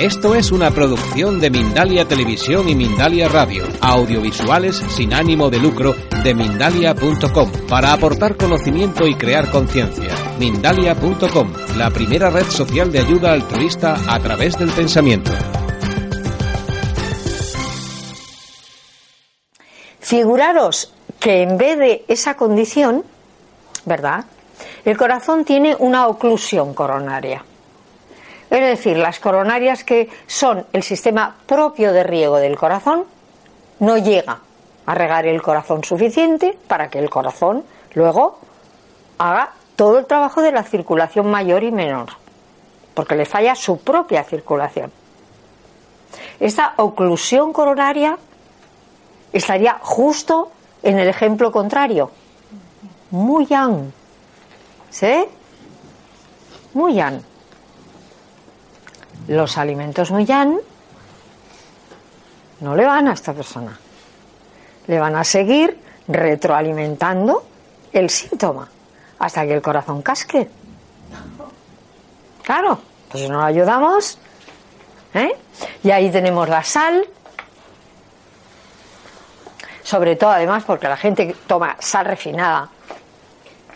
Esto es una producción de Mindalia Televisión y Mindalia Radio, audiovisuales sin ánimo de lucro de mindalia.com, para aportar conocimiento y crear conciencia. Mindalia.com, la primera red social de ayuda altruista a través del pensamiento. Figuraros que en vez de esa condición, ¿verdad? El corazón tiene una oclusión coronaria. Es decir, las coronarias que son el sistema propio de riego del corazón, no llega a regar el corazón suficiente para que el corazón luego haga todo el trabajo de la circulación mayor y menor, porque le falla su propia circulación. Esta oclusión coronaria estaría justo en el ejemplo contrario. Muy yang. ¿Sí? Muy yang. Los alimentos yang no le van a esta persona. Le van a seguir retroalimentando el síntoma hasta que el corazón casque. Claro, pues si no lo ayudamos, ¿eh? Y ahí tenemos la sal, sobre todo además porque la gente toma sal refinada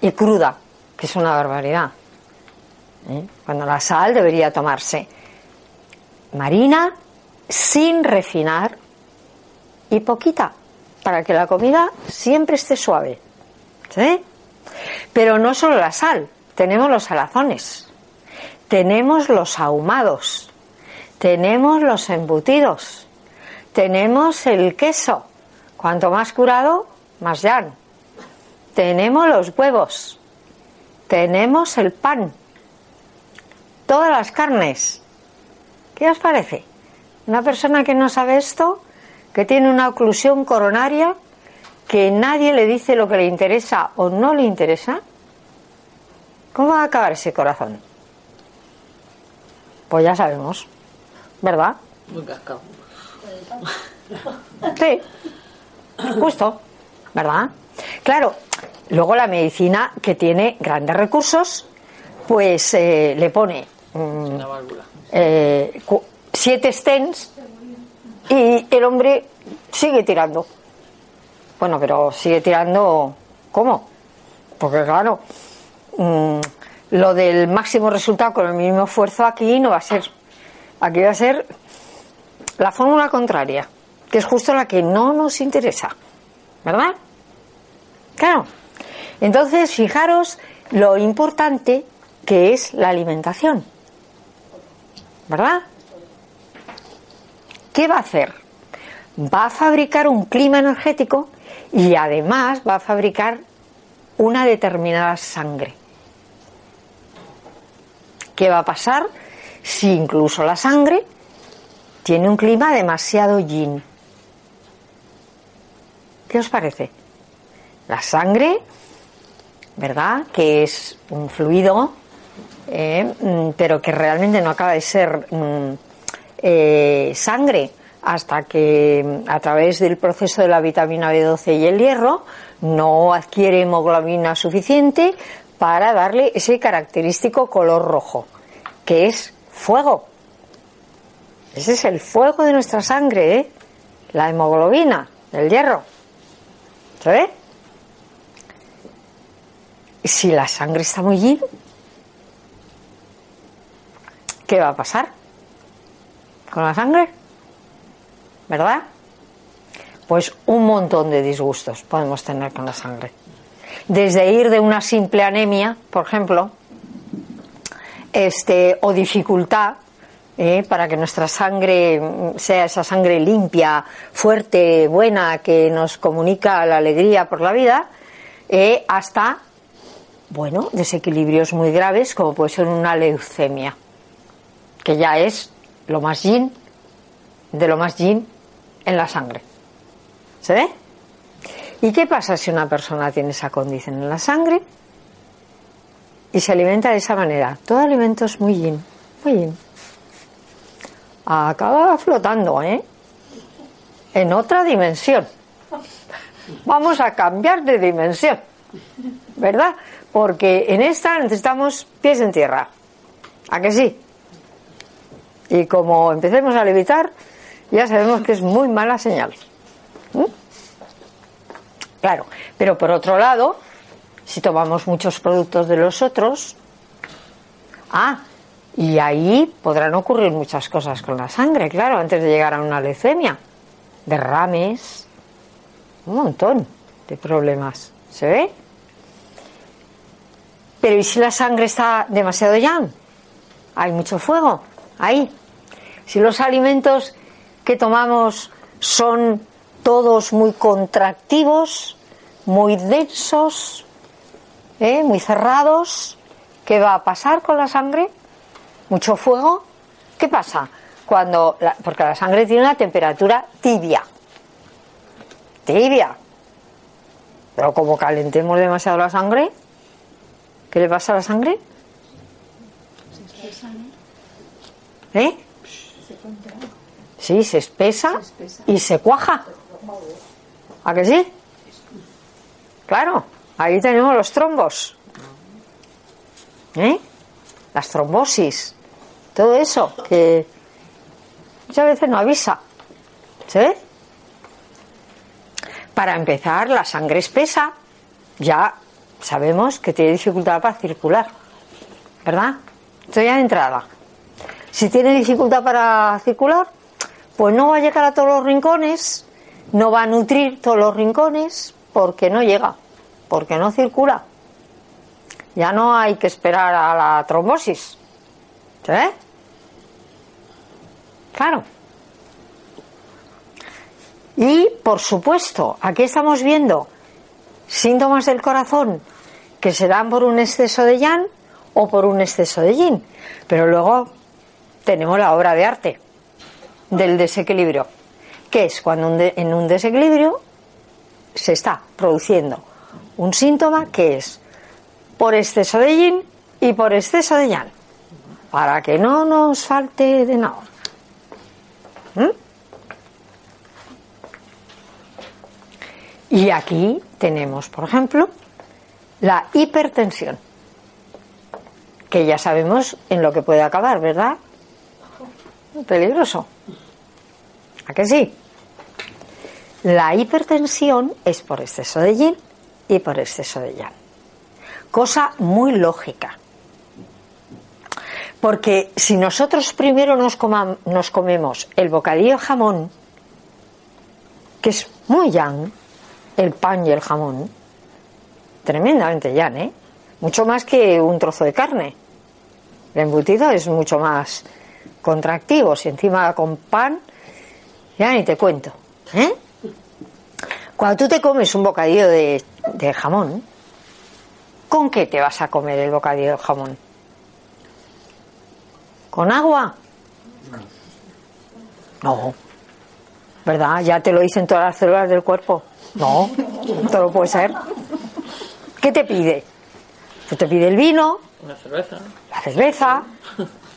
y cruda, que es una barbaridad. ¿eh? Cuando la sal debería tomarse marina sin refinar y poquita para que la comida siempre esté suave. ¿Sí? Pero no solo la sal, tenemos los salazones, tenemos los ahumados, tenemos los embutidos, tenemos el queso. Cuanto más curado, más yan. Tenemos los huevos, tenemos el pan, todas las carnes. ¿Qué os parece? Una persona que no sabe esto, que tiene una oclusión coronaria, que nadie le dice lo que le interesa o no le interesa, ¿cómo va a acabar ese corazón? Pues ya sabemos, ¿verdad? Muy cascado. Sí, justo, ¿verdad? Claro, luego la medicina que tiene grandes recursos, pues eh, le pone mm, Una válvula. Eh, siete stents y el hombre sigue tirando. Bueno, pero sigue tirando, ¿cómo? Porque claro, mm, lo del máximo resultado con el mínimo esfuerzo aquí no va a ser. Aquí va a ser la fórmula contraria, que es justo la que no nos interesa. ¿Verdad? Claro. Entonces, fijaros lo importante que es la alimentación. ¿Verdad? ¿Qué va a hacer? Va a fabricar un clima energético y además va a fabricar una determinada sangre. ¿Qué va a pasar si incluso la sangre tiene un clima demasiado yin? ¿Qué os parece? La sangre, ¿verdad? Que es un fluido, eh, mm, pero que realmente no acaba de ser mm, eh, sangre hasta que mm, a través del proceso de la vitamina B12 y el hierro no adquiere hemoglobina suficiente para darle ese característico color rojo, que es fuego. Ese es el fuego de nuestra sangre, ¿eh? la hemoglobina, el hierro. ¿Se Si la sangre está muy yin, ¿qué va a pasar con la sangre? ¿Verdad? Pues un montón de disgustos podemos tener con la sangre. Desde ir de una simple anemia, por ejemplo, este, o dificultad eh, para que nuestra sangre sea esa sangre limpia, fuerte, buena, que nos comunica la alegría por la vida, eh, hasta, bueno, desequilibrios muy graves como puede ser una leucemia. Que ya es lo más yin de lo más yin en la sangre. ¿Se ve? ¿Y qué pasa si una persona tiene esa condición en la sangre y se alimenta de esa manera? Todo alimento es muy yin, muy yin. Acaba flotando, ¿eh? En otra dimensión. Vamos a cambiar de dimensión, ¿verdad? Porque en esta necesitamos pies en tierra. ¿A que sí? Y como empecemos a levitar, ya sabemos que es muy mala señal. ¿Mm? Claro, pero por otro lado, si tomamos muchos productos de los otros, ah, y ahí podrán ocurrir muchas cosas con la sangre, claro, antes de llegar a una leucemia, derrames, un montón de problemas, ¿se ve? Pero ¿y si la sangre está demasiado llana? Hay mucho fuego ahí. Si los alimentos que tomamos son todos muy contractivos, muy densos, ¿eh? muy cerrados, ¿qué va a pasar con la sangre? Mucho fuego. ¿Qué pasa? Cuando porque la sangre tiene una temperatura tibia. Tibia. Pero como calentemos demasiado la sangre, ¿qué le pasa a la sangre? ¿Eh? Sí, se espesa, y se cuaja. ¿A que sí? Claro, ahí tenemos los trombos. ¿Eh? Las trombosis. Todo eso que muchas veces no avisa. ¿Se ve? Para empezar, la sangre espesa. Ya sabemos que tiene dificultad para circular. ¿Verdad? Estoy ya de entrada. Si tiene dificultad para circular, pues no va a llegar a todos los rincones, no va a nutrir todos los rincones, porque no llega, porque no circula. Ya no hay que esperar a la trombosis. ¿Se ve? Claro. Y, por supuesto, aquí estamos viendo síntomas del corazón que se dan por un exceso de yang o por un exceso de yin. Pero luego tenemos la obra de arte del desequilibrio, que es cuando en un desequilibrio se está produciendo un síntoma que es por exceso de yin y por exceso de yang, para que no nos falte de nada. ¿Mm? Y aquí tenemos, por ejemplo, la hipertensión, que ya sabemos en lo que puede acabar, ¿verdad? Peligroso. ¿A que sí? La hipertensión es por exceso de yin y por exceso de yang. Cosa muy lógica. Porque si nosotros primero nos, comemos el bocadillo de jamón, que es muy yang, el pan y el jamón, tremendamente yang, ¿eh? Mucho más que un trozo de carne. El embutido es mucho más contractivos y encima con pan, ya ni te cuento. ¿eh? Cuando tú te comes un bocadillo de, de jamón, ¿con qué te vas a comer el bocadillo de jamón? ¿Con agua? No. ¿Verdad? Ya te lo dicen todas las células del cuerpo. No, todo puede ser. ¿Qué te pide? Pues te pide el vino, la cerveza, la cerveza,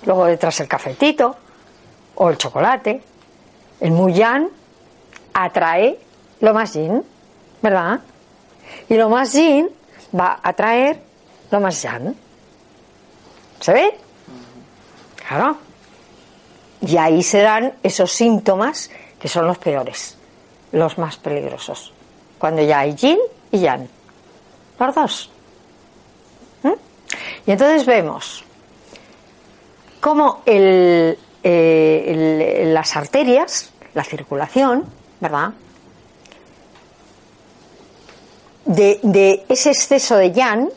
luego detrás el cafetito o el chocolate. El Muyan atrae lo más yin, ¿verdad? Y lo más yin va a atraer lo más yang. ¿Se ve? Claro. Y ahí se dan esos síntomas que son los peores, los más peligrosos. Cuando ya hay yin y yang. Los dos. ¿Mm? Y entonces vemos como eh, las arterias, la circulación, ¿verdad? De, ese exceso de yang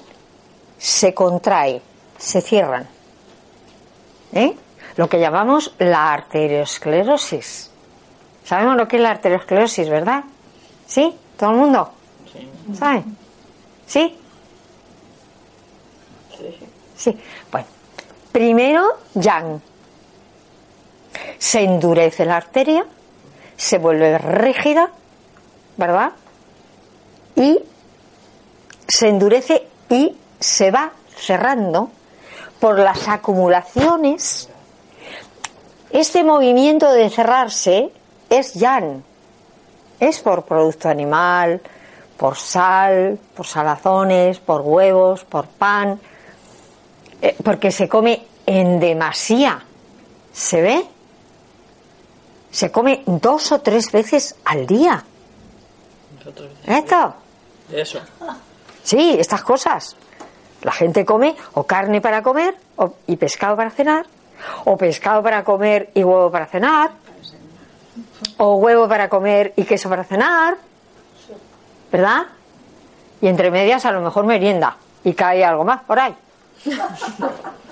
se contrae, se cierran. ¿eh? Lo que llamamos la arteriosclerosis. Sabemos lo que es la arteriosclerosis, ¿verdad? ¿Sí? ¿Todo el mundo? Sí. ¿Sabe? ¿Sí? Sí. Sí. Bueno, Primero, yang. se endurece la arteria, se vuelve rígida, ¿verdad? Y se endurece y se va cerrando por las acumulaciones. Este movimiento de cerrarse es yan, es por producto animal, por sal, por salazones, por huevos, por pan, eh, porque se come en demasía. ¿Se ve? Se come dos o tres veces al día. ¿Esto? Eso. Sí, estas cosas. La gente come o carne para comer o- y pescado para cenar, o pescado para comer y huevo para cenar, o huevo para comer y queso para cenar, ¿verdad? Y entre medias a lo mejor merienda y cae algo más por ahí.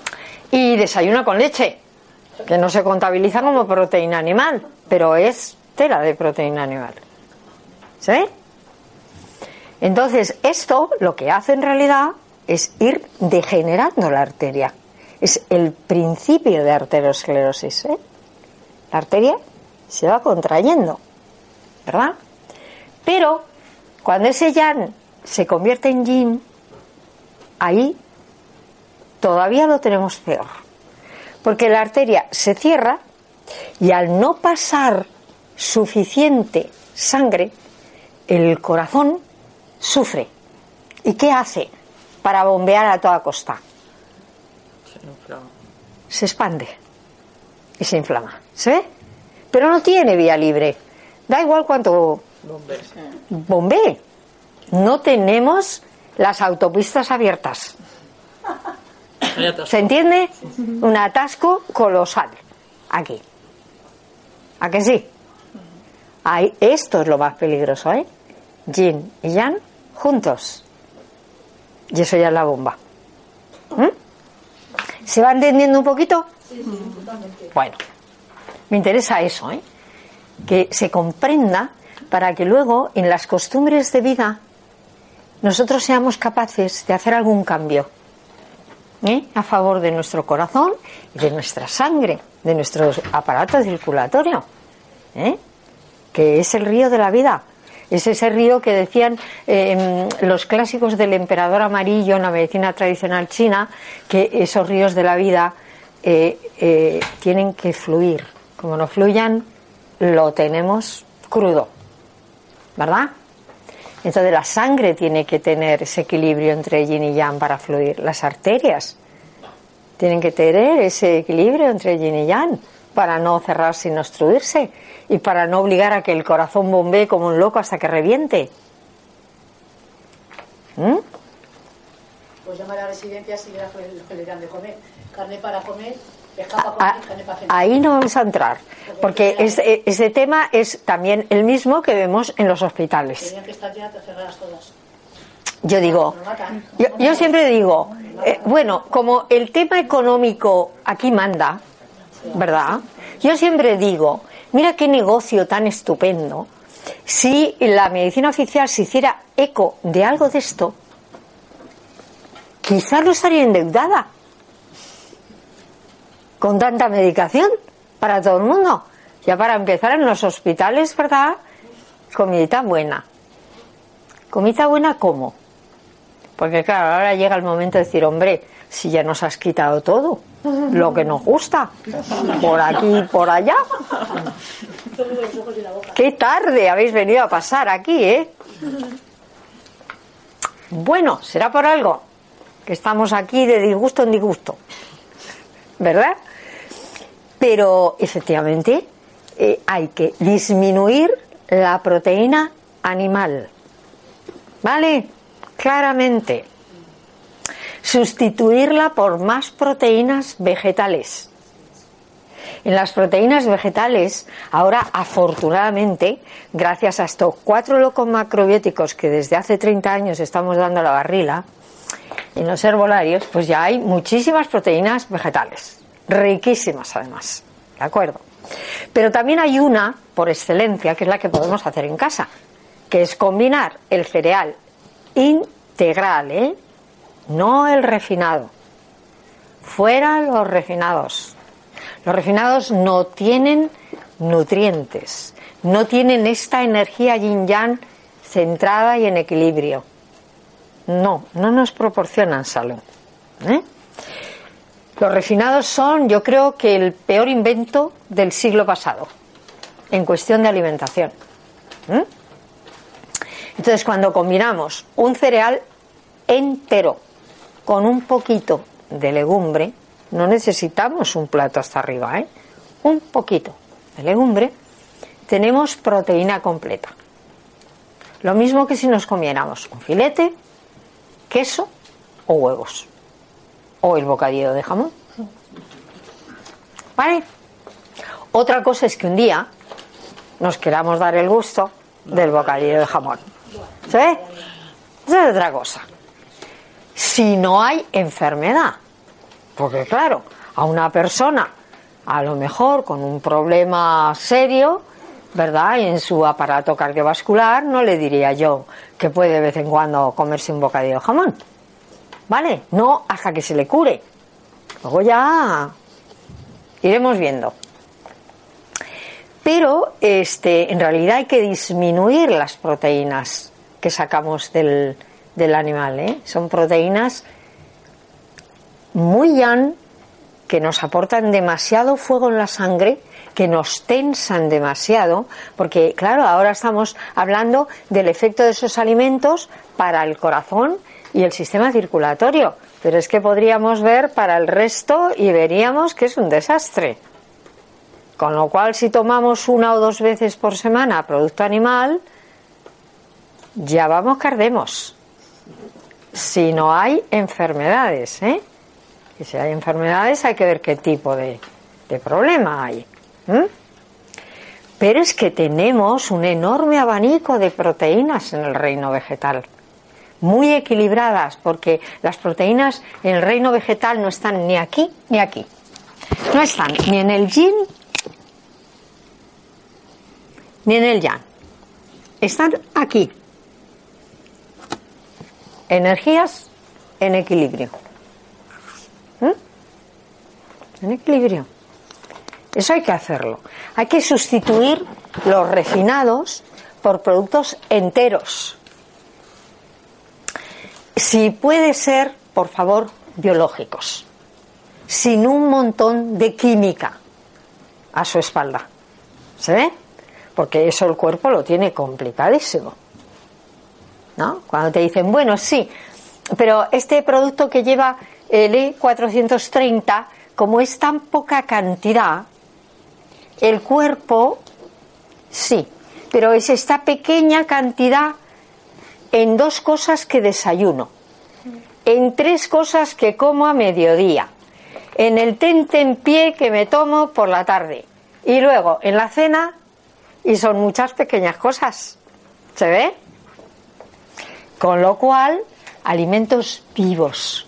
Y desayuno con leche, que no se contabiliza como proteína animal, pero es tela de proteína animal. ¿Sí? Entonces, esto lo que hace en realidad es ir degenerando la arteria. Es el principio de arteriosclerosis. ¿eh? La arteria se va contrayendo, ¿verdad? Pero cuando ese yan se convierte en yin, ahí todavía lo tenemos peor. Porque la arteria se cierra y al no pasar suficiente sangre, el corazón sufre. ¿Y qué hace para bombear a toda costa? Se inflama. Se expande y se inflama. ¿Se ve? Pero no tiene vía libre. Da igual cuánto bombee. No tenemos las autopistas abiertas. ¿Se entiende? Un atasco colosal. Aquí. ¿A que sí? Ahí, esto es lo más peligroso, ¿eh? Yin y Yang juntos. Y eso ya es la bomba. ¿Mm? ¿Se va entendiendo un poquito? Bueno, me interesa eso, ¿eh? Que se comprenda para que luego en las costumbres de vida nosotros seamos capaces de hacer algún cambio. ¿Eh? a favor de nuestro corazón y de nuestra sangre, de nuestro aparato circulatorio, ¿eh? que es el río de la vida. Es ese río que decían eh, los clásicos del emperador amarillo en la medicina tradicional china, que esos ríos de la vida eh, tienen que fluir. Como no fluyan, lo tenemos crudo. ¿Verdad? Entonces la sangre tiene que tener ese equilibrio entre yin y yang para fluir. Las arterias tienen que tener ese equilibrio entre yin y yang para no cerrarse y no obstruirse y para no obligar a que el corazón bombee como un loco hasta que reviente. ¿Mm? Pues llama a la residencia si le dan de comer. Carne para comer, Ah. Ahí no vamos a entrar, porque ese, ese tema es también el mismo que vemos en los hospitales. Yo digo, yo, yo siempre digo, eh, bueno, como el tema económico aquí manda, ¿verdad? Yo siempre digo, mira qué negocio tan estupendo. Si la medicina oficial se hiciera eco de algo de esto, quizás no estaría endeudada con tanta medicación para todo el mundo. Ya para empezar en los hospitales, ¿verdad? Comidita buena. ¿Comida buena cómo? Porque claro, ahora llega el momento de decir, hombre, si ya nos has quitado todo, lo que nos gusta, por aquí y por allá. Qué tarde habéis venido a pasar aquí, ¿eh? Bueno, será por algo, que estamos aquí de disgusto en disgusto, ¿verdad? Pero efectivamente eh, hay que disminuir la proteína animal, ¿vale? Claramente. Sustituirla por más proteínas vegetales. En las proteínas vegetales, ahora afortunadamente, gracias a estos cuatro locos macrobióticos que desde hace 30 años estamos dando a la barrila, en los herbolarios, pues ya hay muchísimas proteínas vegetales, riquísimas además, ¿de acuerdo? Pero también hay una, por excelencia, que es la que podemos hacer en casa, que es combinar el cereal integral, ¿eh? no el refinado, fuera los refinados, Los refinados no tienen nutrientes, no tienen esta energía yin yang centrada y en equilibrio. No, no nos proporcionan salud. ¿eh? Los refinados son, yo creo que el peor invento del siglo pasado en cuestión de alimentación. Entonces, cuando combinamos un cereal entero con un poquito de legumbre, no necesitamos un plato hasta arriba, ¿eh? un poquito de legumbre, tenemos proteína completa. Lo mismo que si nos comiéramos un filete, queso o huevos. O el bocadillo de jamón. ¿Vale? Otra cosa es que un día nos queramos dar el gusto del bocadillo de jamón. ¿Sí? Esa es otra cosa. Si no hay enfermedad. Porque claro, a una persona, a lo mejor con un problema serio, ¿verdad? En su aparato cardiovascular, no le diría yo que puede de vez en cuando comerse un bocadillo de jamón. ¿Vale? No hasta que se le cure. Luego ya iremos viendo. Pero este, en realidad hay que disminuir las proteínas que sacamos del, del animal. ¿eh? Son proteínas muy yan que nos aportan demasiado fuego en la sangre, que nos tensan demasiado, porque claro, ahora estamos hablando del efecto de esos alimentos para el corazón y el sistema circulatorio, pero es que podríamos ver para el resto y veríamos que es un desastre. Con lo cual, si tomamos una o dos veces por semana producto animal, ya vamos que ardemos. Si no hay enfermedades, ¿eh? Y si hay enfermedades hay que ver qué tipo de problema hay. Pero es que tenemos un enorme abanico de proteínas en el reino vegetal, muy equilibradas, porque las proteínas en el reino vegetal no están ni aquí ni aquí. No están ni en el yin ni en el yang. Están aquí. Energías en equilibrio. En equilibrio. Eso hay que hacerlo. Hay que sustituir los refinados por productos enteros. Si puede ser, por favor, biológicos, sin un montón de química a su espalda. ¿Se ve? Porque eso el cuerpo lo tiene complicadísimo. ¿No? Cuando te dicen, bueno, sí, pero este producto que lleva el E430, como es tan poca cantidad, el cuerpo sí, pero es esta pequeña cantidad en dos cosas que desayuno, en tres cosas que como a mediodía, en el tente en pie que me tomo por la tarde y luego en la cena y son muchas pequeñas cosas. ¿Se ve? Con lo cual, alimentos vivos,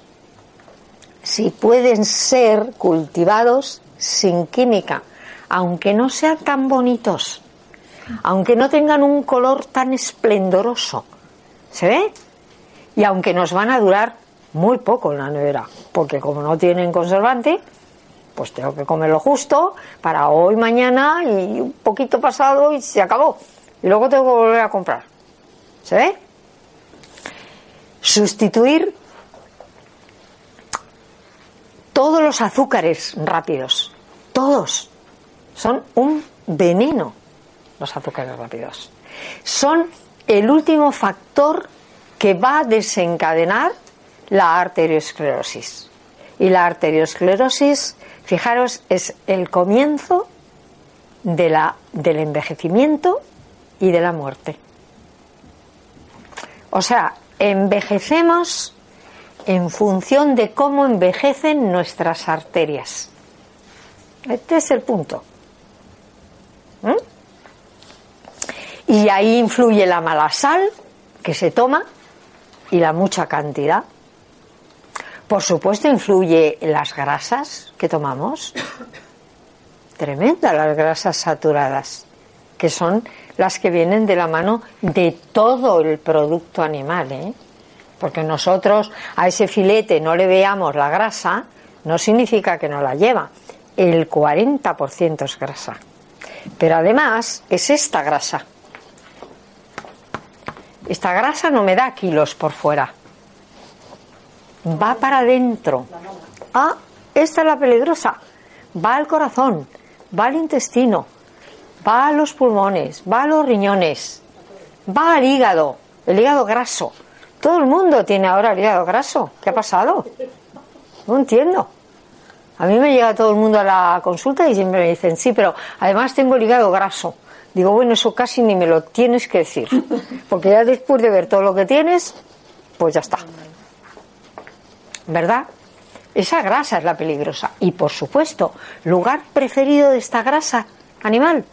si pueden ser cultivados sin química, aunque no sean tan bonitos, aunque no tengan un color tan esplendoroso, ¿se ve? Y aunque nos van a durar muy poco en la nevera, porque como no tienen conservante, pues tengo que comerlo justo para hoy, mañana y un poquito pasado y se acabó. Y luego tengo que volver a comprar. ¿Se ve? Sustituir todos los azúcares rápidos, todos, son un veneno los azúcares rápidos. Son el último factor que va a desencadenar la arteriosclerosis. Y la arteriosclerosis, fijaros, es el comienzo de la, del envejecimiento y de la muerte. O sea, envejecemos en función de cómo envejecen nuestras arterias. Este es el punto. ¿Mm? Y ahí influye la mala sal que se toma y la mucha cantidad. Por supuesto influye las grasas que tomamos. Tremenda las grasas saturadas, que son las que vienen de la mano de todo el producto animal. ¿eh? Porque nosotros a ese filete no le veamos la grasa, no significa que no la lleva. el 40% es grasa. Pero además es esta grasa. Esta grasa no me da kilos por fuera. Va para adentro. Ah, esta es la peligrosa. Va al corazón, va al intestino, va a los pulmones, va a los riñones, va al hígado, el hígado graso. Todo el mundo tiene ahora el hígado graso. ¿Qué ha pasado? No entiendo. A mí me llega todo el mundo a la consulta y siempre me dicen, sí, pero además tengo el hígado graso. Digo, bueno, eso casi ni me lo tienes que decir. Porque ya después de ver todo lo que tienes, pues ya está. ¿Verdad? Esa grasa es la peligrosa. Y por supuesto, lugar preferido de esta grasa animal,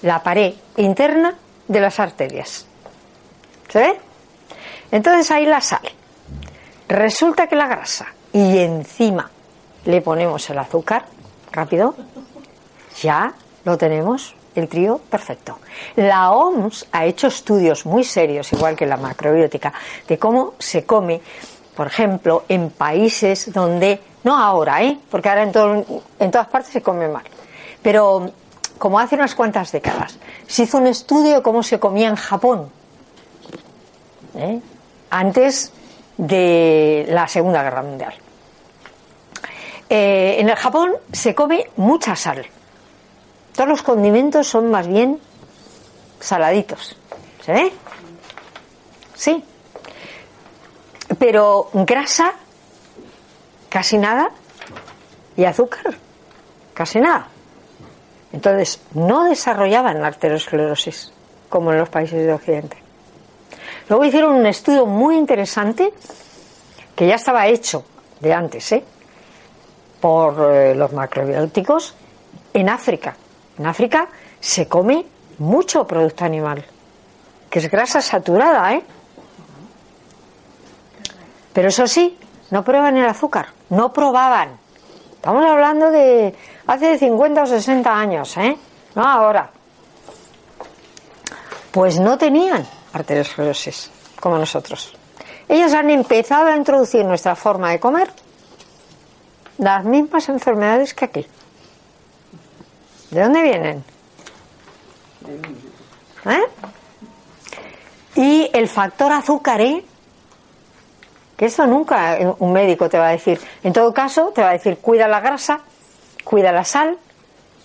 la pared interna de las arterias. ¿Se ve? Entonces ahí la sal. Resulta que la grasa y encima le ponemos el azúcar, rápido, ya lo tenemos, el trío perfecto. La OMS ha hecho estudios muy serios, igual que la macrobiótica, de cómo se come, por ejemplo, en países donde, no ahora, ¿eh? porque ahora en, todo- en todas partes se come mal, pero como hace unas cuantas décadas, se hizo un estudio de cómo se comía en Japón, ¿eh? antes de la Segunda Guerra Mundial. Eh, en el Japón se come mucha sal. Todos los condimentos son más bien saladitos. ¿Se ve? Sí. Pero grasa, casi nada. Y azúcar, casi nada. Entonces, no desarrollaban la arteriosclerosis como en los países de Occidente. Luego hicieron un estudio muy interesante que ya estaba hecho de antes, ¿eh? por eh, los macrobióticos en África. En África se come mucho producto animal, que es grasa saturada, ¿eh? Pero eso sí, no prueban el azúcar, no probaban. Estamos hablando de hace 50 o 60 años, ¿eh? No ahora. Pues no tenían arteriosclerosis como nosotros. Ellos han empezado a introducir nuestra forma de comer las mismas enfermedades que aquí. ¿De dónde vienen? ¿Eh? Y el factor azúcar, ¿eh? Que eso nunca un médico te va a decir. En todo caso, te va a decir, cuida la grasa, cuida la sal,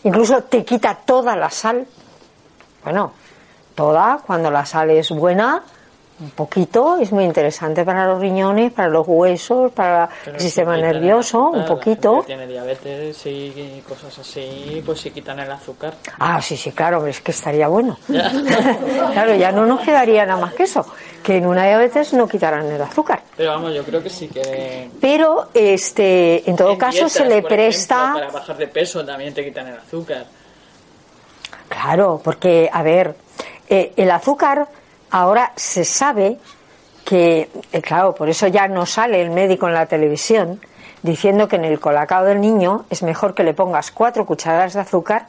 incluso te quita toda la sal. Bueno, toda, cuando la sal es buena, un poquito, es muy interesante para los riñones, para los huesos, para Pero el si sistema el nervioso, azúcar, un la poquito. que tiene diabetes y cosas así, pues si quitan el azúcar. Ah, sí, sí, claro, es que estaría bueno. Ya. claro, ya no nos quedaría nada más que eso, que en una diabetes no quitaran el azúcar. Pero vamos, yo creo que sí que. Pero, este, en todo en caso, dietas, se le presta. ejemplo, para bajar de peso también te quitan el azúcar. Claro, porque, a ver, eh, el azúcar ahora se sabe que, eh, claro, por eso ya no sale el médico en la televisión diciendo que en el colacao del niño es mejor que le pongas cuatro cucharadas de azúcar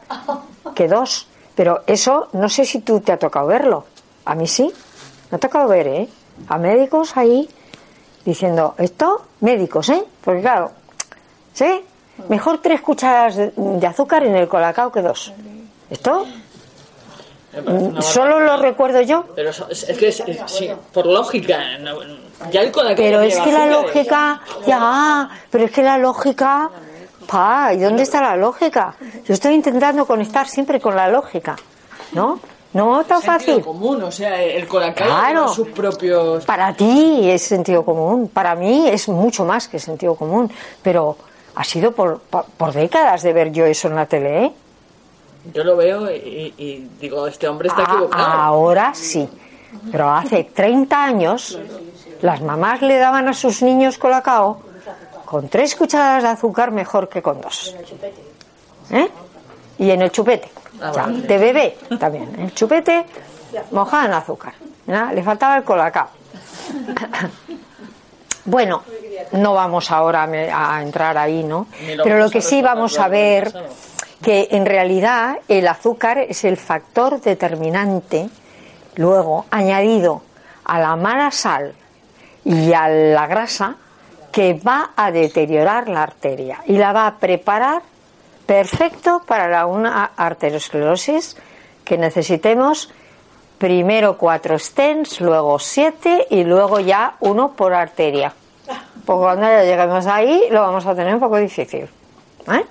que dos. Pero eso no sé si tú te ha tocado verlo. A mí sí. Me ha tocado ver, ¿eh? A médicos ahí diciendo, esto, médicos, ¿eh? Porque claro, ¿sí? Mejor tres cucharadas de, de azúcar en el colacao que dos. ¿Esto? Solo lo recuerdo yo. Pero eso- es, es que es- es- sí, por lógica, no- ya el Pero es que la azúcares. lógica, ya, pero es que la lógica, pa, ¿y dónde está la lógica? Yo estoy intentando conectar siempre con la lógica, ¿no? No tan fácil. común, o sea, el colacao Claro. sus propios. Para ti es sentido común, para mí es mucho más que sentido común, pero ha sido por, por, por décadas de ver yo eso en la tele, ¿eh? Yo lo veo y, y digo, este hombre está A- equivocado. ahora sí, pero hace 30 años las mamás le daban a sus niños colacao con tres cucharadas de azúcar mejor que con dos. ¿Eh? Y en el chupete, Ah, ya, vale. de bebé también. El chupete mojado en azúcar. ¿ya? Le faltaba el colacao. Bueno, no vamos ahora a entrar ahí, ¿no? Pero lo que sí vamos a ver. Que en realidad el azúcar es el factor determinante, luego añadido a la mala sal y a la grasa, que va a deteriorar la arteria y la va a preparar perfecto para una arteriosclerosis que necesitemos primero cuatro stents, luego siete y luego ya uno por arteria. Porque cuando ya lleguemos ahí lo vamos a tener un poco difícil. ¿eh?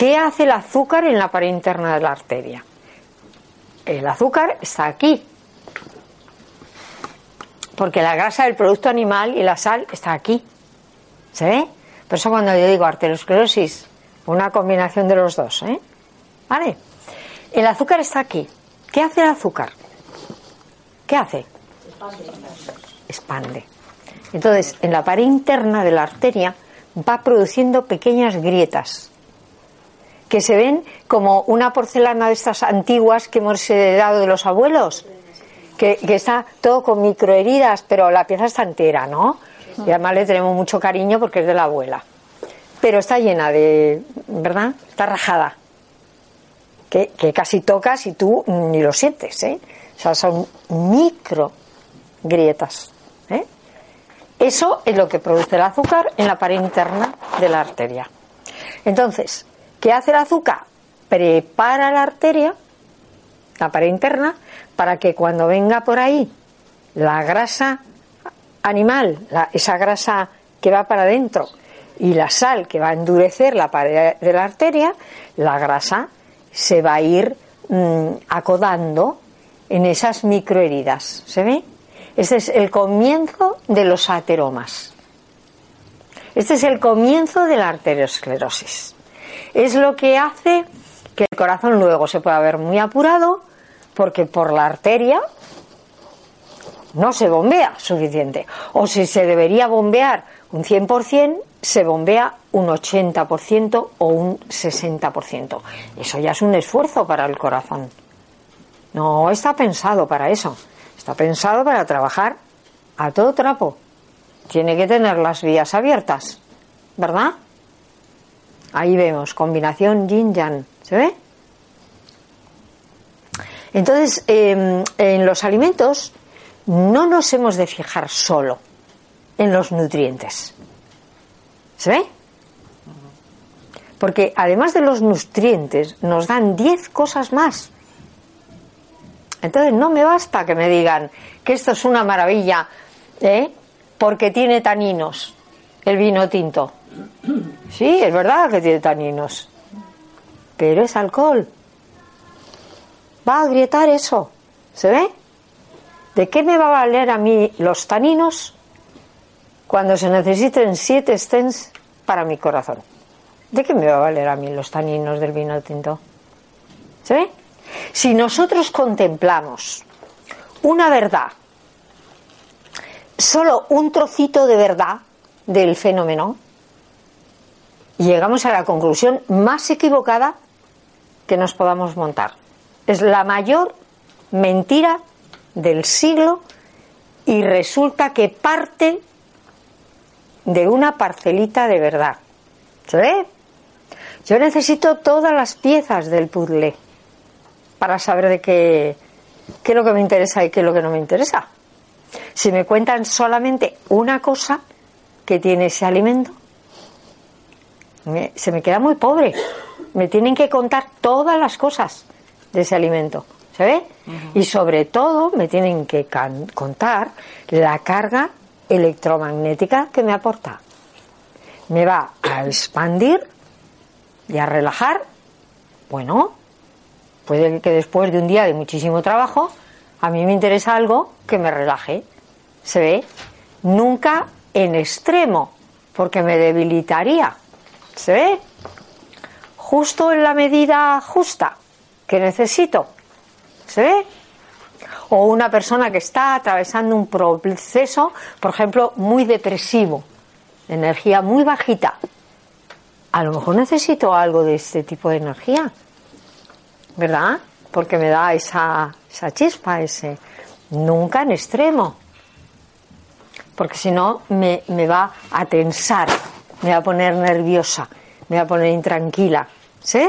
¿Qué hace el azúcar en la pared interna de la arteria? El azúcar está aquí. Porque la grasa del producto animal y la sal está aquí. ¿Se ve? Por eso cuando yo digo arteriosclerosis, una combinación de los dos. ¿eh? ¿Vale? El azúcar está aquí. ¿Qué hace el azúcar? ¿Qué hace? Expande. Entonces, en la pared interna de la arteria va produciendo pequeñas grietas que se ven como una porcelana de estas antiguas que hemos heredado de los abuelos, que, está todo con microheridas, pero la pieza está entera, ¿no? Y además le tenemos mucho cariño porque es de la abuela. Pero está llena de, ¿verdad? Está rajada. Que, que casi tocas y tú ni lo sientes, ¿eh? O sea, son micro grietas. ¿eh? Eso es lo que produce el azúcar en la pared interna de la arteria. Entonces, ¿qué hace el azúcar? Prepara la arteria, la pared interna, para que cuando venga por ahí la grasa animal, esa grasa que va para adentro, y la sal que va a endurecer la pared de la arteria, la grasa se va a ir mm, acodando en esas microheridas. ¿Se ve? Este es el comienzo de los ateromas. Este es el comienzo de la arteriosclerosis. Es lo que hace que el corazón luego se pueda ver muy apurado porque por la arteria no se bombea suficiente. O si se debería bombear un 100%, se bombea un 80% o un 60%. Eso ya es un esfuerzo para el corazón. No está pensado para eso. Está pensado para trabajar a todo trapo. Tiene que tener las vías abiertas, ¿verdad? Ahí vemos, combinación yin-yang. ¿Se ve? Entonces, em, en los alimentos no nos hemos de fijar solo en los nutrientes. ¿Se ve? Porque además de los nutrientes, nos dan 10 cosas más entonces no me basta que me digan que esto es una maravilla, ¿eh? porque tiene taninos el vino tinto. Sí, es verdad que tiene taninos, pero es alcohol. Va a agrietar eso, ¿se ve? ¿De qué me va a valer a mí los taninos cuando se necesiten siete stents para mi corazón? ¿De qué me va a valer a mí los taninos del vino tinto? ¿Se ve? Si nosotros contemplamos una verdad, solo un trocito de verdad del fenómeno, llegamos a la conclusión más equivocada que nos podamos montar. Es la mayor mentira del siglo y resulta que parte de una parcelita de verdad. Yo necesito todas las piezas del puzzle para saber de qué, qué es lo que me interesa y qué es lo que no me interesa. Si me cuentan solamente una cosa que tiene ese alimento, se me queda muy pobre. Me tienen que contar todas las cosas de ese alimento. ¿Se ve? Y sobre todo me tienen que contar la carga electromagnética que me aporta. Me va a expandir y a relajar. Bueno, Puede que después de un día de muchísimo trabajo, a mí me interesa algo que me relaje. ¿Se ve? Nunca en extremo, porque me debilitaría. ¿Se ve? Justo en la medida justa que necesito. ¿Se ve? O una persona que está atravesando un proceso, por ejemplo, muy depresivo, energía muy bajita. A lo mejor necesito algo de este tipo de energía. ¿verdad? Porque me da esa, esa chispa, ese. Nunca en extremo. Porque si no, me, me va a tensar, me va a poner nerviosa, me va a poner intranquila. ¿Sí?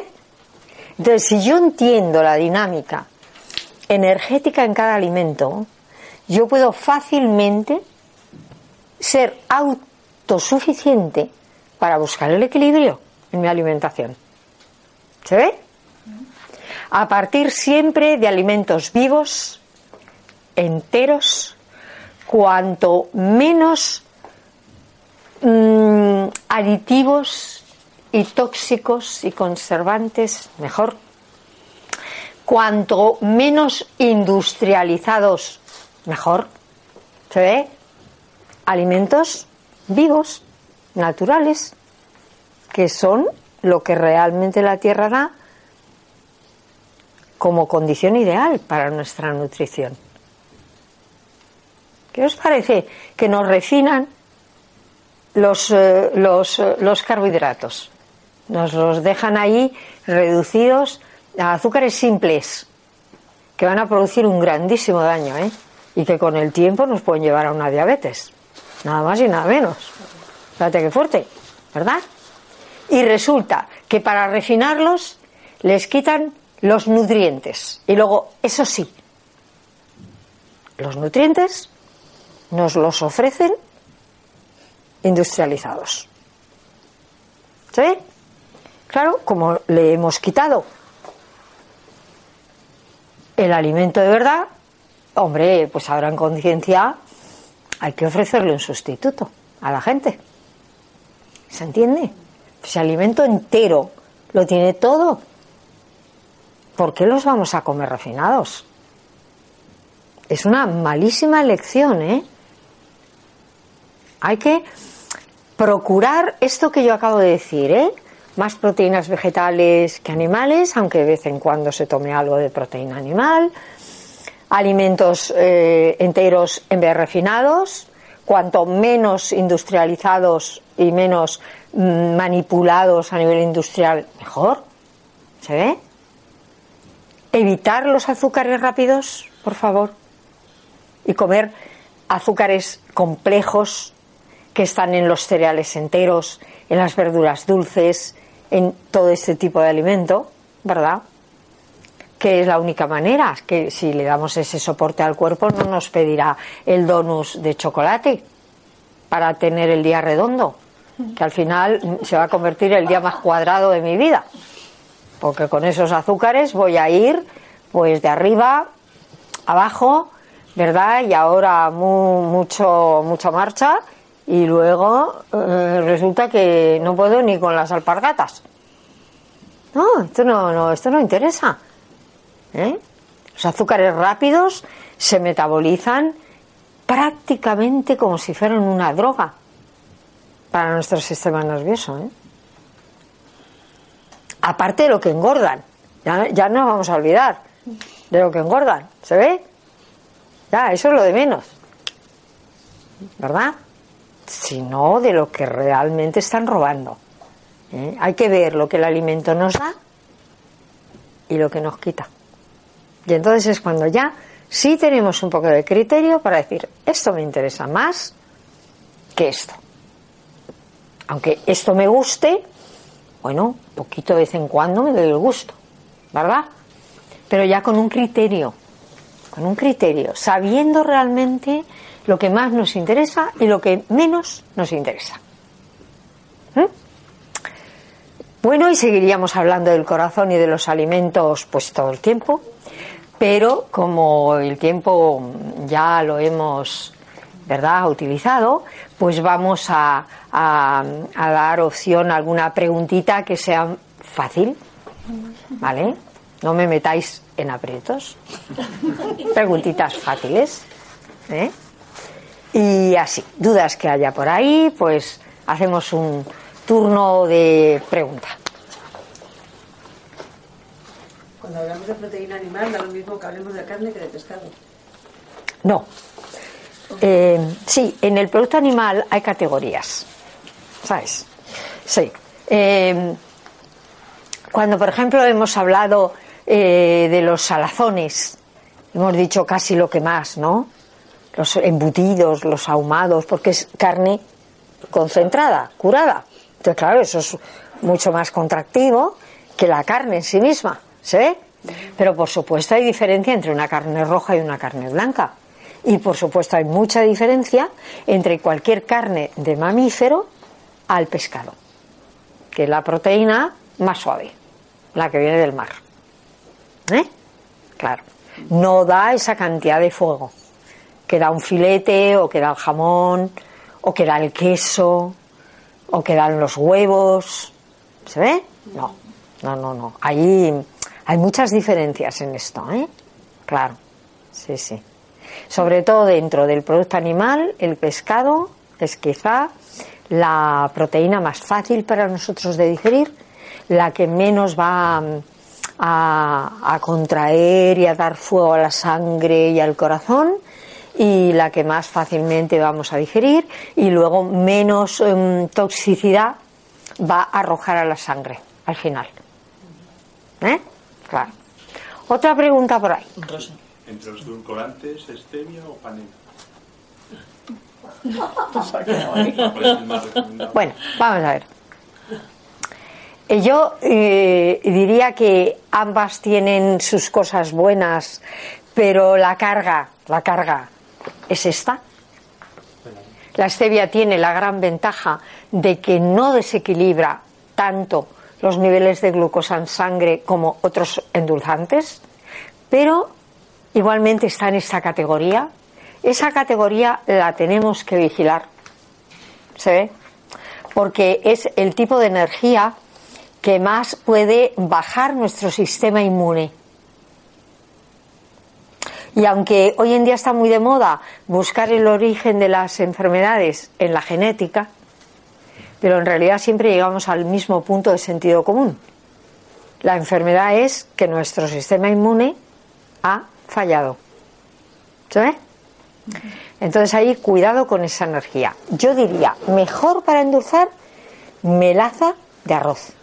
Entonces, si yo entiendo la dinámica energética en cada alimento, yo puedo fácilmente ser autosuficiente para buscar el equilibrio en mi alimentación. ¿Se ve? A partir siempre de alimentos vivos, enteros, cuanto menos mm, aditivos y tóxicos y conservantes, mejor. Cuanto menos industrializados, mejor. ¿Se ve? Alimentos vivos, naturales, que son lo que realmente la tierra da como condición ideal para nuestra nutrición. ¿Qué os parece que nos refinan los, eh, los, eh, los carbohidratos? Nos los dejan ahí reducidos a azúcares simples, que van a producir un grandísimo daño, ¿eh? Y que con el tiempo nos pueden llevar a una diabetes. Nada más y nada menos. Fíjate qué fuerte, ¿verdad? Y resulta que para refinarlos les quitan los nutrientes. Y luego, eso sí, los nutrientes nos los ofrecen industrializados. ¿Sí? Claro, como le hemos quitado el alimento de verdad, hombre, pues ahora en conciencia hay que ofrecerle un sustituto a la gente. ¿Se entiende? Ese alimento entero lo tiene todo. ¿Por qué los vamos a comer refinados? Es una malísima elección, ¿eh? Hay que procurar esto que yo acabo de decir, ¿eh? Más proteínas vegetales que animales, aunque de vez en cuando se tome algo de proteína animal. Alimentos eh, enteros en vez de refinados. Cuanto menos industrializados y menos mm, manipulados a nivel industrial, mejor. ¿Se ve? Evitar los azúcares rápidos, por favor. Y comer azúcares complejos que están en los cereales enteros, en las verduras dulces, en todo este tipo de alimento, ¿verdad? Que es la única manera, que si le damos ese soporte al cuerpo no nos pedirá el donus de chocolate para tener el día redondo, que al final se va a convertir el día más cuadrado de mi vida, porque con esos azúcares voy a ir pues de arriba abajo, ¿verdad? Y ahora mucho mucha marcha y luego eh, resulta que no puedo ni con las alpargatas. No, esto no, no, esto no interesa. ¿eh? Los azúcares rápidos se metabolizan prácticamente como si fueran una droga para nuestro sistema nervioso. ¿eh? Aparte de lo que engordan, ya, ya no vamos a olvidar de lo que engordan, ¿se ve? Ya, eso es lo de menos. ¿Verdad? Sino de lo que realmente están robando. ¿eh? Hay que ver lo que el alimento nos da y lo que nos quita. Y entonces es cuando ya sí tenemos un poco de criterio para decir, esto me interesa más que esto. Aunque esto me guste, bueno, poquito de vez en cuando me doy el gusto, ¿verdad? Pero ya con un criterio, con un criterio, sabiendo realmente lo que más nos interesa y lo que menos nos interesa. ¿Mm? Bueno, y seguiríamos hablando del corazón y de los alimentos pues todo el tiempo, pero como el tiempo ya lo hemos, ¿verdad?, utilizado, pues vamos a, dar opción a alguna preguntita que sea fácil, ¿vale? No me metáis en aprietos. Preguntitas fáciles. ¿eh? Y así, dudas que haya por ahí, pues hacemos un turno de pregunta. Cuando hablamos de proteína animal, da lo mismo que hablemos de carne que de pescado. No. Eh, sí, en el producto animal hay categorías. ¿Sabes? Sí. Eh, cuando, por ejemplo, hemos hablado eh, de los salazones, hemos dicho casi lo que más, ¿no? Los embutidos, los ahumados, porque es carne concentrada, curada. Entonces, claro, eso es mucho más contractivo que la carne en sí misma, ¿se ve? Pero por supuesto hay diferencia entre una carne roja y una carne blanca. Y por supuesto hay mucha diferencia entre cualquier carne de mamífero al pescado, que es la proteína más suave. la que viene del mar. ¿Eh? Claro. No da esa cantidad de fuego que da un filete o que da el jamón o que da el queso o que dan los huevos. ¿Se ve? No, no, no, no. Ahí hay muchas diferencias en esto, ¿eh? Claro, sí, sí. Sobre todo dentro del producto animal, el pescado es quizá la proteína más fácil para nosotros de digerir, la que menos va mm, a, contraer y a dar fuego a la sangre y al corazón y la que más fácilmente vamos a digerir y luego menos em, toxicidad va a arrojar a la sangre al final. ¿Eh? Claro. Otra pregunta por ahí. ¿Entre los edulcorantes, stevia o panela? bueno, vamos a ver. Eh, yo eh, diría que ambas tienen sus cosas buenas, pero la carga, la carga es esta. La stevia tiene la gran ventaja de que no desequilibra tanto los niveles de glucosa en sangre como otros endulzantes, pero igualmente está en esta categoría. Esa categoría la tenemos que vigilar. ¿Se ve? Porque es el tipo de energía que más puede bajar nuestro sistema inmune. Y aunque hoy en día está muy de moda buscar el origen de las enfermedades en la genética, pero en realidad siempre llegamos al mismo punto de sentido común. La enfermedad es que nuestro sistema inmune ha fallado. ¿Se? Entonces ahí cuidado con esa energía. Yo diría, mejor para endulzar melaza de arroz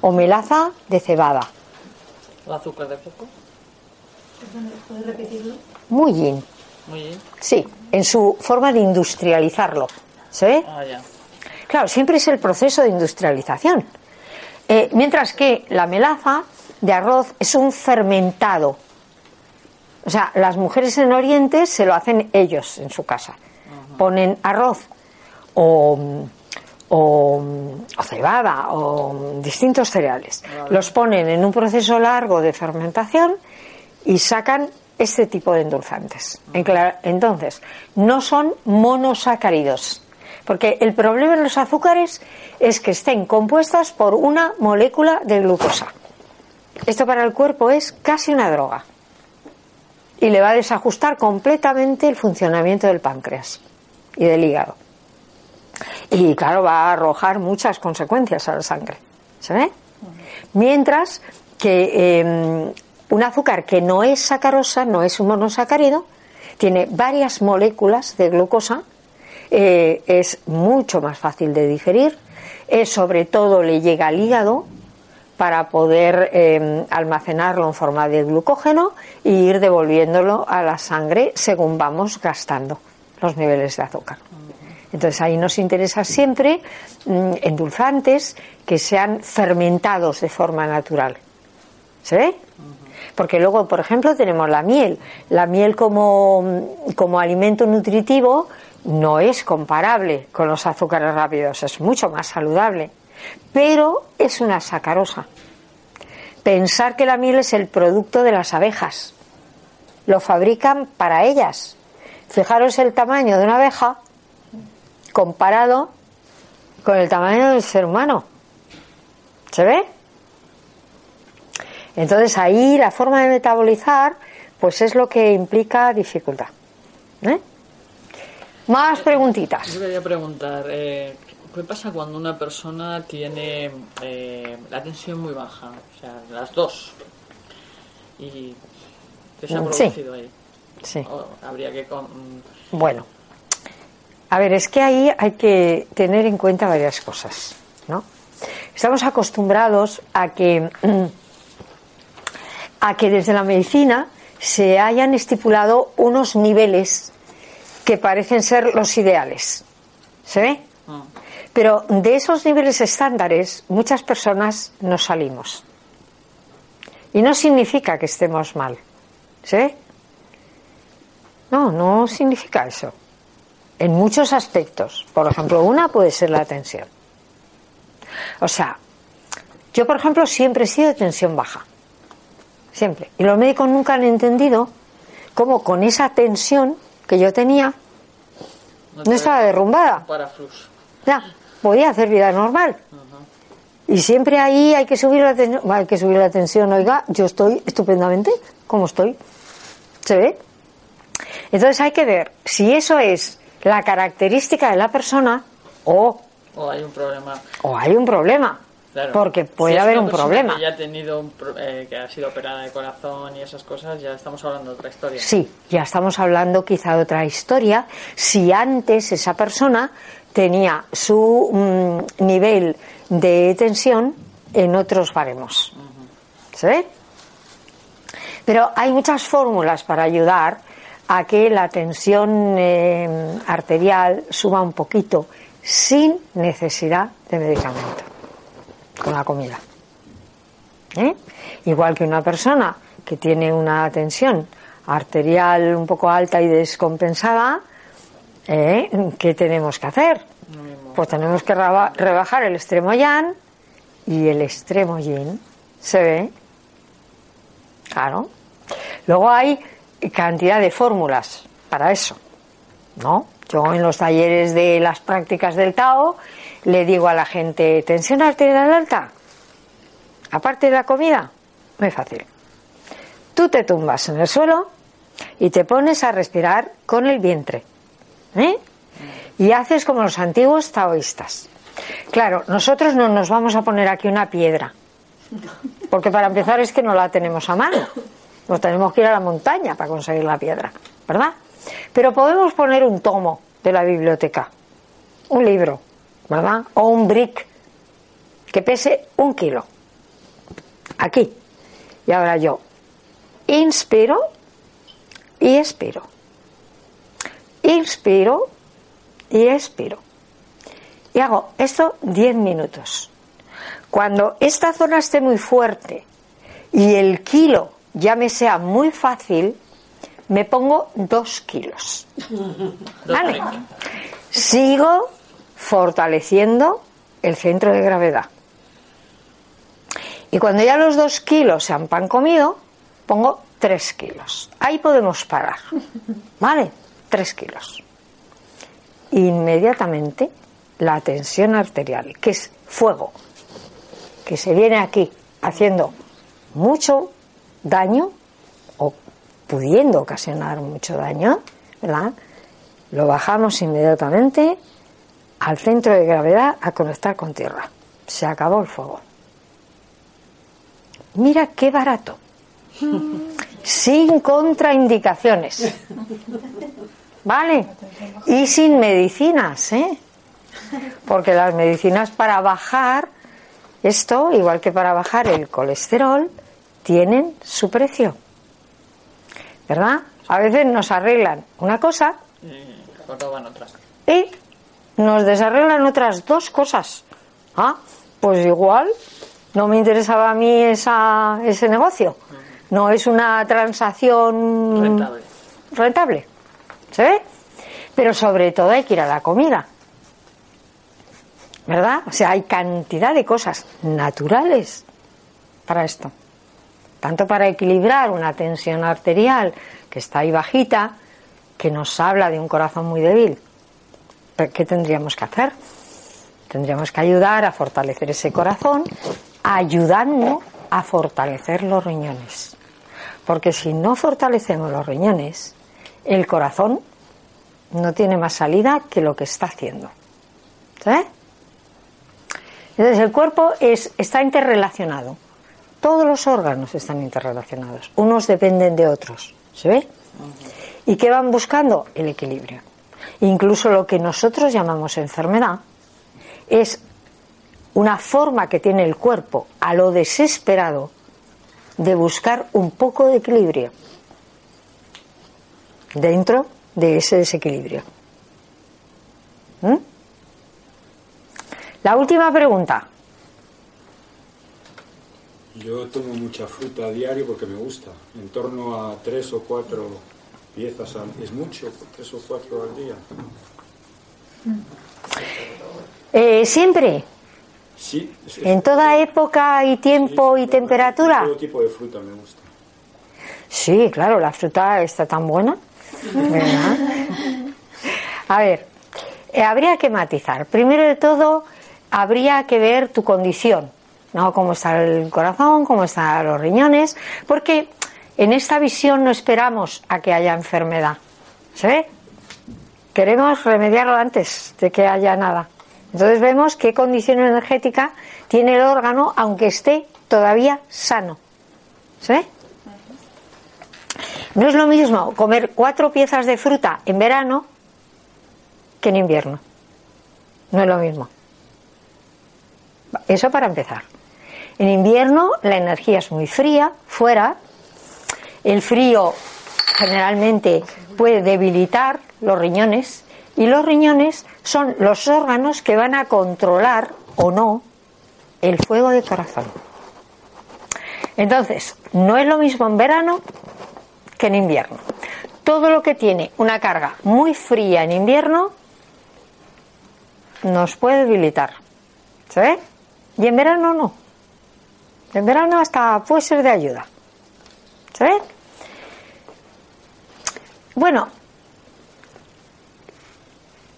o melaza de cebada. ¿El azúcar de coco? ¿Puedes repetirlo? Muy bien. Muy bien. Sí, en su forma de industrializarlo. ¿Se ve? Ah, ya. Claro, siempre es el proceso de industrialización. Eh, mientras que la melaza de arroz es un fermentado. O sea, las mujeres en Oriente se lo hacen ellos en su casa. Ponen arroz o, o, o cebada o distintos cereales. Los ponen en un proceso largo de fermentación y sacan este tipo de endulzantes. Entonces, no son monosacáridos, porque el problema en los azúcares es que estén compuestas por una molécula de glucosa. Esto para el cuerpo es casi una droga y le va a desajustar completamente el funcionamiento del páncreas y del hígado. Y claro, va a arrojar muchas consecuencias a la sangre. ¿Se ve? Mientras que em, un azúcar que no es sacarosa, no es un monosacárido, tiene varias moléculas de glucosa, eh, es mucho más fácil de digerir, eh, sobre todo le llega al hígado para poder eh, almacenarlo en forma de glucógeno e ir devolviéndolo a la sangre según vamos gastando los niveles de azúcar. Entonces ahí nos interesa siempre mm, endulzantes que sean fermentados de forma natural. ¿Se ve? Porque luego, por ejemplo, tenemos la miel. La miel como, como alimento nutritivo no es comparable con los azúcares rápidos, es mucho más saludable, pero es una sacarosa. Pensar que la miel es el producto de las abejas, lo fabrican para ellas. Fijaros el tamaño de una abeja comparado con el tamaño del ser humano. ¿Se ve? Entonces ahí la forma de metabolizar pues es lo que implica dificultad. ¿eh? Más preguntitas. Yo quería preguntar, eh, ¿qué pasa cuando una persona tiene eh, la tensión muy baja? O sea, las dos. ¿Y qué se ha producido ahí? Sí. habría que... Bueno, a ver, es que ahí hay que tener en cuenta varias cosas, ¿no? Estamos acostumbrados a que a que desde la medicina se hayan estipulado unos niveles que parecen ser los ideales. ¿Se ve? Ah. Pero de esos niveles estándares muchas personas nos salimos. Y no significa que estemos mal. ¿Se ve? No, no significa eso. En muchos aspectos. Por ejemplo, una puede ser la tensión. O sea, Yo, por ejemplo, siempre he sido de tensión baja. Siempre. Y los médicos nunca han entendido cómo con esa tensión que yo tenía no estaba derrumbada. Paraflux. Ya, podía hacer vida normal. Y siempre ahí hay que subir la tensión. Hay que subir la tensión, oiga, yo estoy estupendamente como estoy. ¿Se ve? Entonces hay que ver si eso es la característica de la persona o, O hay un problema. o hay un problema. Claro. Porque puede Si haber un problema. Que ya ha tenido un eh, que ha sido operada de corazón y esas cosas, ya estamos hablando de otra historia. Sí, ya estamos hablando quizá de otra historia. Si antes esa persona tenía su mm, nivel de tensión en otros baremos. ¿Se ve? Pero hay muchas fórmulas para ayudar a que la tensión eh, arterial suba un poquito sin necesidad de medicamento, con la comida. ¿eh? Igual que una persona que tiene una tensión arterial un poco alta y descompensada, ¿eh? ¿qué tenemos que hacer? Pues tenemos que rebajar el extremo yang y el extremo yin. ¿Se ve? Claro. Luego hay cantidad de fórmulas para eso. ¿No? Yo en los talleres de las prácticas del Tao le digo a la gente, tensión arterial alta, aparte de la comida, muy fácil. Tú te tumbas en el suelo y te pones a respirar con el vientre. ¿eh? Y haces como los antiguos taoístas. Claro, nosotros no nos vamos a poner aquí una piedra. Porque para empezar es que no la tenemos a mano. Nos tenemos que ir a la montaña para conseguir la piedra, ¿verdad? Pero podemos poner un tomo de la biblioteca, un libro, ¿verdad? O un brick que pese un kilo. Aquí. Y ahora yo inspiro y expiro. Inspiro y expiro. Y hago esto 10 minutos. Cuando esta zona esté muy fuerte y el kilo ya me sea muy fácil, me pongo 2 kilos. ¿Vale? Sigo fortaleciendo el centro de gravedad. Y cuando ya los 2 kilos se han pan comido, pongo 3 kilos. Ahí podemos parar. ¿Vale? 3 kilos. Inmediatamente la tensión arterial, que es fuego, que se viene aquí haciendo mucho daño o pudiendo ocasionar mucho daño, ¿verdad? Lo bajamos inmediatamente al centro de gravedad a conectar con tierra. Se acabó el fuego. Mira qué barato. Sin contraindicaciones. ¿Vale? Y sin medicinas, ¿eh? Porque las medicinas para bajar esto, igual que para bajar el colesterol, tienen su precio. ¿Verdad? A veces nos arreglan una cosa Y nos desarreglan otras dos cosas. Ah, pues igual no me interesaba a mí esa, ese negocio. No es una transacción Rentable. rentable. ¿Se ve? Pero sobre todo hay que ir a la comida. ¿Verdad? O sea, hay cantidad de cosas naturales para esto. Tanto para equilibrar una tensión arterial que está ahí bajita, que nos habla de un corazón muy débil. ¿Pero ¿Qué tendríamos que hacer? Tendríamos que ayudar a fortalecer ese corazón, ayudando a fortalecer los riñones. Porque si no fortalecemos los riñones, el corazón no tiene más salida que lo que está haciendo. ¿Sabes? Entonces el cuerpo es, está interrelacionado. Todos los órganos están interrelacionados. Unos dependen de otros. ¿Se ve? ¿Y qué van buscando? El equilibrio. Incluso lo que nosotros llamamos enfermedad es una forma que tiene el cuerpo a lo desesperado de buscar un poco de equilibrio dentro de ese desequilibrio. ¿Mm? La última pregunta. Yo tomo mucha fruta a diario porque me gusta. En torno a tres o cuatro piezas al Es mucho, tres o cuatro al día. Eh, siempre, Sí. es- es- ¿En toda época y tiempo y temperatura? Todo tipo de fruta me gusta. Sí, claro, la fruta está tan buena. ¿verdad? A ver, eh, habría que matizar. Primero de todo, habría que ver tu condición, ¿no? Cómo está el corazón, cómo están los riñones, porque en esta visión no esperamos a que haya enfermedad. ¿Se ve? Queremos remediarlo antes de que haya nada. Entonces vemos qué condición energética tiene el órgano, aunque esté todavía sano. ¿Se ve? No es lo mismo comer cuatro piezas de fruta en verano que en invierno. No es lo mismo. Eso para empezar. En invierno la energía es muy fría, fuera. El frío generalmente puede debilitar los riñones y los riñones son los órganos que van a controlar o no el fuego del corazón. Entonces, no es lo mismo en verano que en invierno. Todo lo que tiene una carga muy fría en invierno nos puede debilitar. ¿Se? Y en verano no. En verano hasta puede ser de ayuda. ¿Se? Bueno,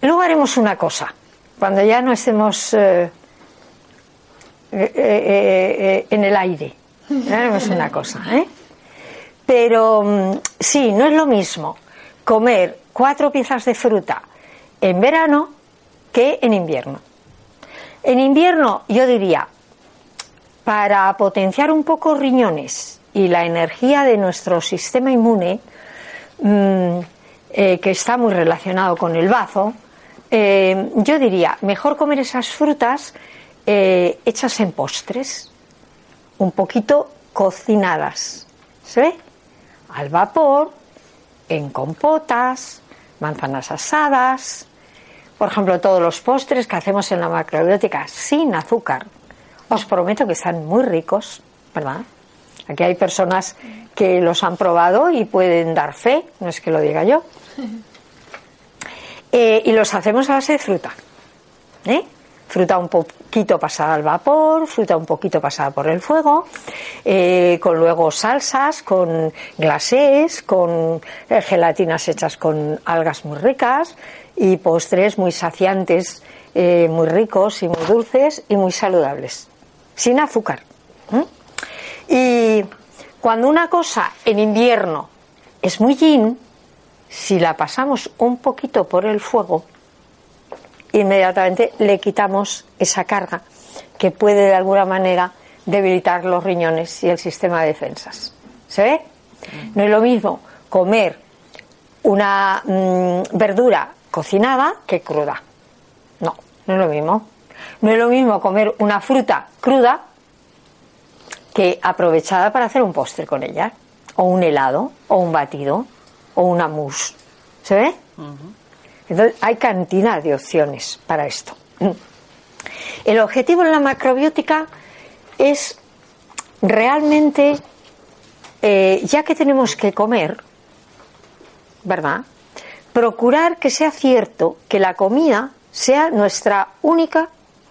luego haremos una cosa. Cuando ya no estemos eh, eh, eh, en el aire, haremos una cosa, ¿eh? Pero mm, sí, no es lo mismo comer cuatro piezas de fruta en verano que en invierno. En invierno yo diría, para potenciar un poco riñones y la energía de nuestro sistema inmune, mm, eh, que está muy relacionado con el bazo, eh, yo diría, mejor comer esas frutas eh, hechas en postres, un poquito cocinadas. ¿Se ve? Al vapor, en compotas, manzanas asadas, por ejemplo, todos los postres que hacemos en la macrobiótica sin azúcar. Os prometo que están muy ricos, ¿verdad? Aquí hay personas que los han probado y pueden dar fe, no es que lo diga yo. Eh, y los hacemos a base de fruta. ¿eh? Fruta un poquito pasada al vapor, fruta un poquito pasada por el fuego, eh, con luego salsas, con glacés, con gelatinas hechas con algas muy ricas y postres muy saciantes, muy ricos y muy dulces y muy saludables, sin azúcar. Y cuando una cosa en invierno es muy yin, si la pasamos un poquito por el fuego, inmediatamente le quitamos esa carga que puede de alguna manera debilitar los riñones y el sistema de defensas. ¿Se ve? No es lo mismo comer una mm, verdura cocinada que cruda. No, no es lo mismo. No es lo mismo comer una fruta cruda que aprovechada para hacer un postre con ella, o un helado, o un batido, o una mousse. ¿Se ve? Entonces, hay cantidad de opciones para esto. El objetivo en la macrobiótica es realmente, eh, ya que tenemos que comer, ¿verdad? Procurar que sea cierto que la comida sea nuestra única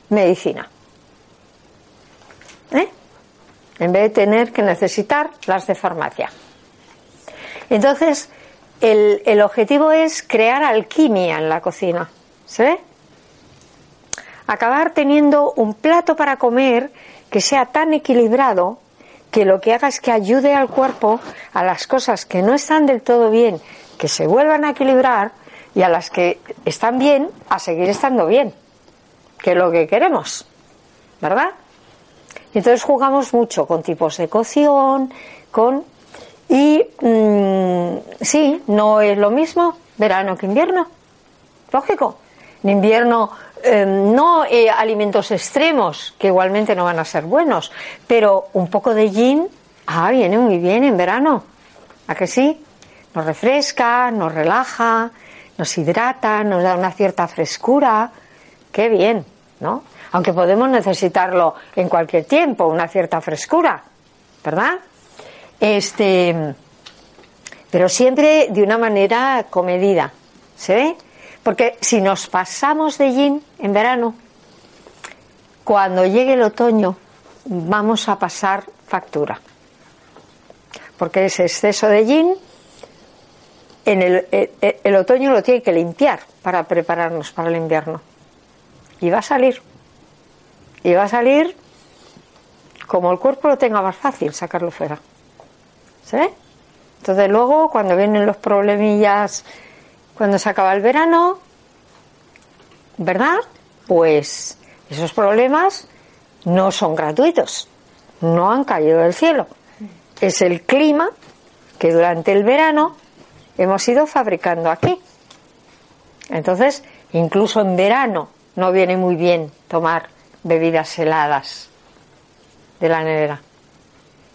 medicina. ¿Eh? En vez de tener que necesitar las de farmacia. Entonces, el, el, objetivo es crear alquimia en la cocina. ¿Se ve? Acabar teniendo un plato para comer que sea tan equilibrado que lo que haga es que ayude al cuerpo a las cosas que no están del todo bien, que se vuelvan a equilibrar y a las que están bien, a seguir estando bien, que es lo que queremos, ¿verdad? Entonces jugamos mucho con tipos de cocción, con y mmm, sí, no es lo mismo verano que invierno. Lógico. En invierno eh, no eh, alimentos extremos, que igualmente no van a ser buenos, pero un poco de yin, ah, viene muy bien en verano. ¿A que sí? Nos refresca, nos relaja, nos hidrata, nos da una cierta frescura. Qué bien, ¿no? Aunque podemos necesitarlo en cualquier tiempo, una cierta frescura, ¿verdad? Este, pero siempre de una manera comedida, ¿se ve? Porque si nos pasamos de yin en verano, cuando llegue el otoño vamos a pasar factura. Porque ese exceso de yin, en el, el, el otoño lo tiene que limpiar para prepararnos para el invierno. Y va a salir. Y va a salir como el cuerpo lo tenga más fácil sacarlo fuera. ¿Se ve? Entonces luego cuando vienen los problemillas, cuando se acaba el verano, ¿verdad? Pues esos problemas no son gratuitos, no han caído del cielo. Es el clima que durante el verano hemos ido fabricando aquí. Entonces, incluso en verano no viene muy bien tomar bebidas heladas de la nevera.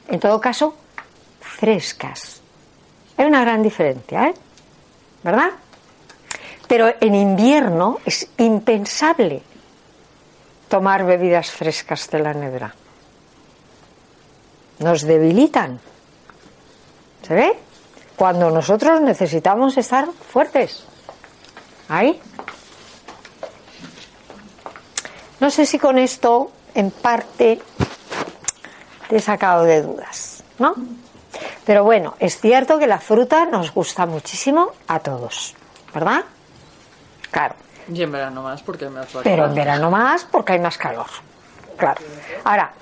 En todo caso, frescas. Hay una gran diferencia, ¿eh? ¿Verdad? Pero en invierno es impensable tomar bebidas frescas de la nevera. Nos debilitan. ¿Se ve? Cuando nosotros necesitamos estar fuertes. Ahí. No sé si con esto, en parte, te he sacado de dudas, ¿no? Pero bueno, es cierto que la fruta nos gusta muchísimo a todos, ¿verdad? Claro. Y en verano más porque hay más Pero en verano más porque hay más calor. Claro. Ahora,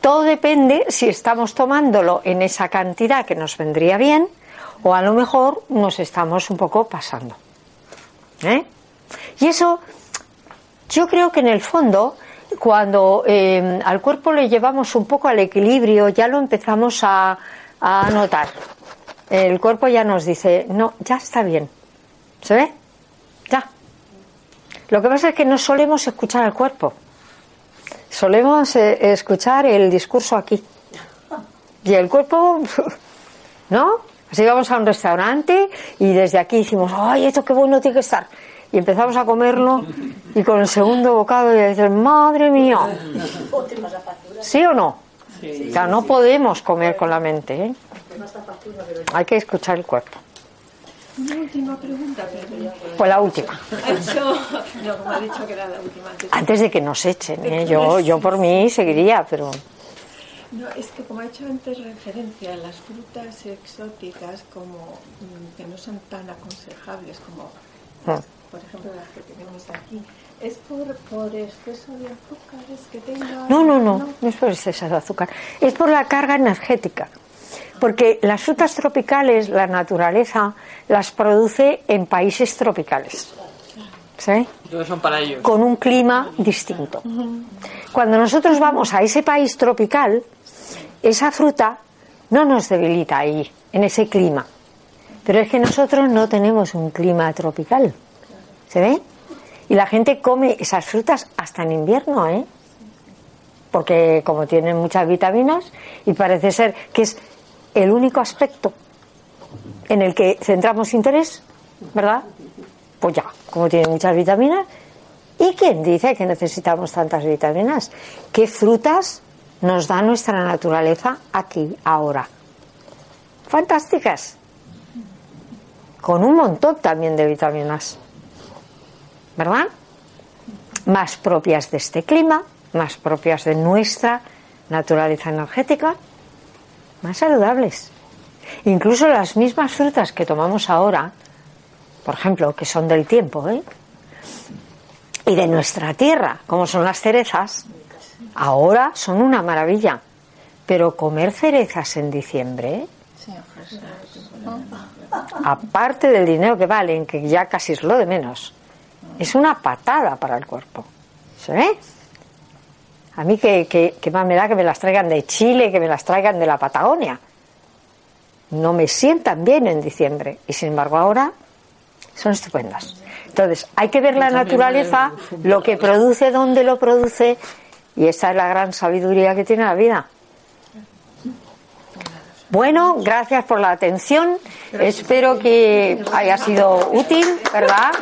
todo depende si estamos tomándolo en esa cantidad que nos vendría bien o a lo mejor nos estamos un poco pasando. ¿Eh? Y eso, yo creo que en el fondo, cuando eh, al cuerpo le llevamos un poco al equilibrio, ya lo empezamos a, notar. El cuerpo ya nos dice, no, ya está bien. ¿Se ve? Ya. Lo que pasa es que no solemos escuchar al cuerpo. Solemos eh, escuchar el discurso aquí. Y el cuerpo, ¿no? Así vamos a un restaurante y desde aquí decimos, ¡ay, esto qué bueno tiene que estar! Y empezamos a comerlo y con el segundo bocado ya dices, ¡madre mía! ¿Sí o no? Sí. O sea, no podemos comer con la mente, ¿eh? Hay que escuchar el cuerpo. Una última pregunta. Pues la última. Ha hecho, no, como ha dicho que era la última. antes. Antes de que nos echen, ¿eh? yo, yo por mí seguiría, pero No, es que como ha hecho antes referencia a las frutas exóticas como mm, que no son tan aconsejables como, Ah. Por ejemplo, las que tenemos aquí, ¿es por, por exceso de azúcares que tenga? no, no, no, no es por exceso de azúcar, es por la carga energética. Porque las frutas tropicales, la naturaleza las produce en países tropicales. ¿Sí? Entonces son para ellos. con un clima distinto. Cuando nosotros vamos a ese país tropical, esa fruta no nos debilita ahí, en ese clima. Pero es que nosotros no tenemos un clima tropical. ¿Se ve? Y la gente come esas frutas hasta en invierno, ¿eh? Porque como tienen muchas vitaminas y parece ser que es el único aspecto en el que centramos interés, ¿verdad? Pues ya, como tiene muchas vitaminas. ¿Y quién dice que necesitamos tantas vitaminas? ¿Qué frutas nos da nuestra naturaleza aquí, ahora? Fantásticas. Con un montón también de vitaminas. ¿Verdad? Más propias de este clima, más propias de nuestra naturaleza energética, más saludables. Incluso las mismas frutas que tomamos ahora, por ejemplo, que son del tiempo, ¿eh? y de nuestra tierra, como son las cerezas, ahora son una maravilla. Pero comer cerezas en diciembre, aparte del dinero que valen, que ya casi es lo de menos, es una patada para el cuerpo. ¿Se ve? A mí que, que, que más me da que me las traigan de Chile, que me las traigan de la Patagonia. No me sientan bien en diciembre. Y sin embargo ahora son estupendas. Entonces, hay que ver la naturaleza, lo que produce, dónde lo produce, y esa es la gran sabiduría que tiene la vida. Bueno, gracias por la atención. Espero que haya sido útil, ¿verdad?